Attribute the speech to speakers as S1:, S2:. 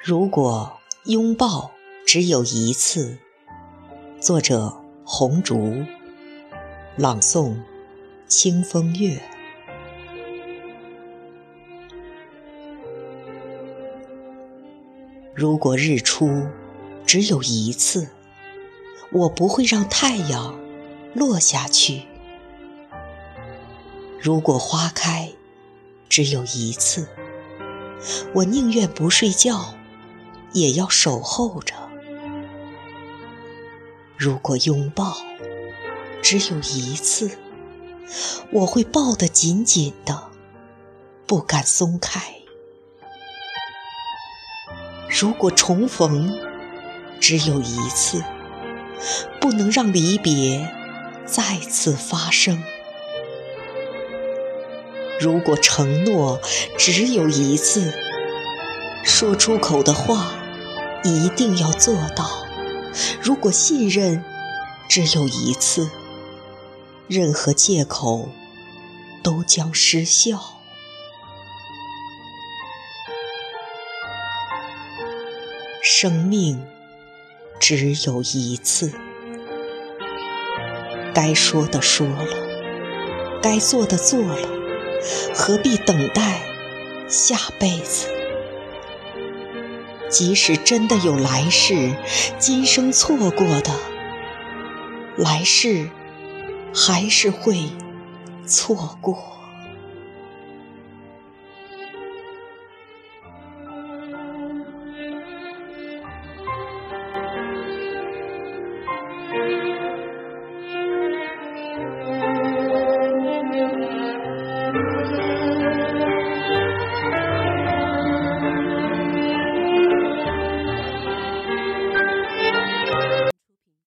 S1: 如果拥抱只有一次，作者：红烛，朗诵：清风月。如果日出只有一次，我不会让太阳落下去。如果花开只有一次，我宁愿不睡觉。也要守候着。如果拥抱只有一次，我会抱得紧紧的，不敢松开。如果重逢只有一次，不能让离别再次发生。如果承诺只有一次，说出口的话。一定要做到。如果信任只有一次，任何借口都将失效。生命只有一次，该说的说了，该做的做了，何必等待下辈子？即使真的有来世今生错过的来世还是会错过。a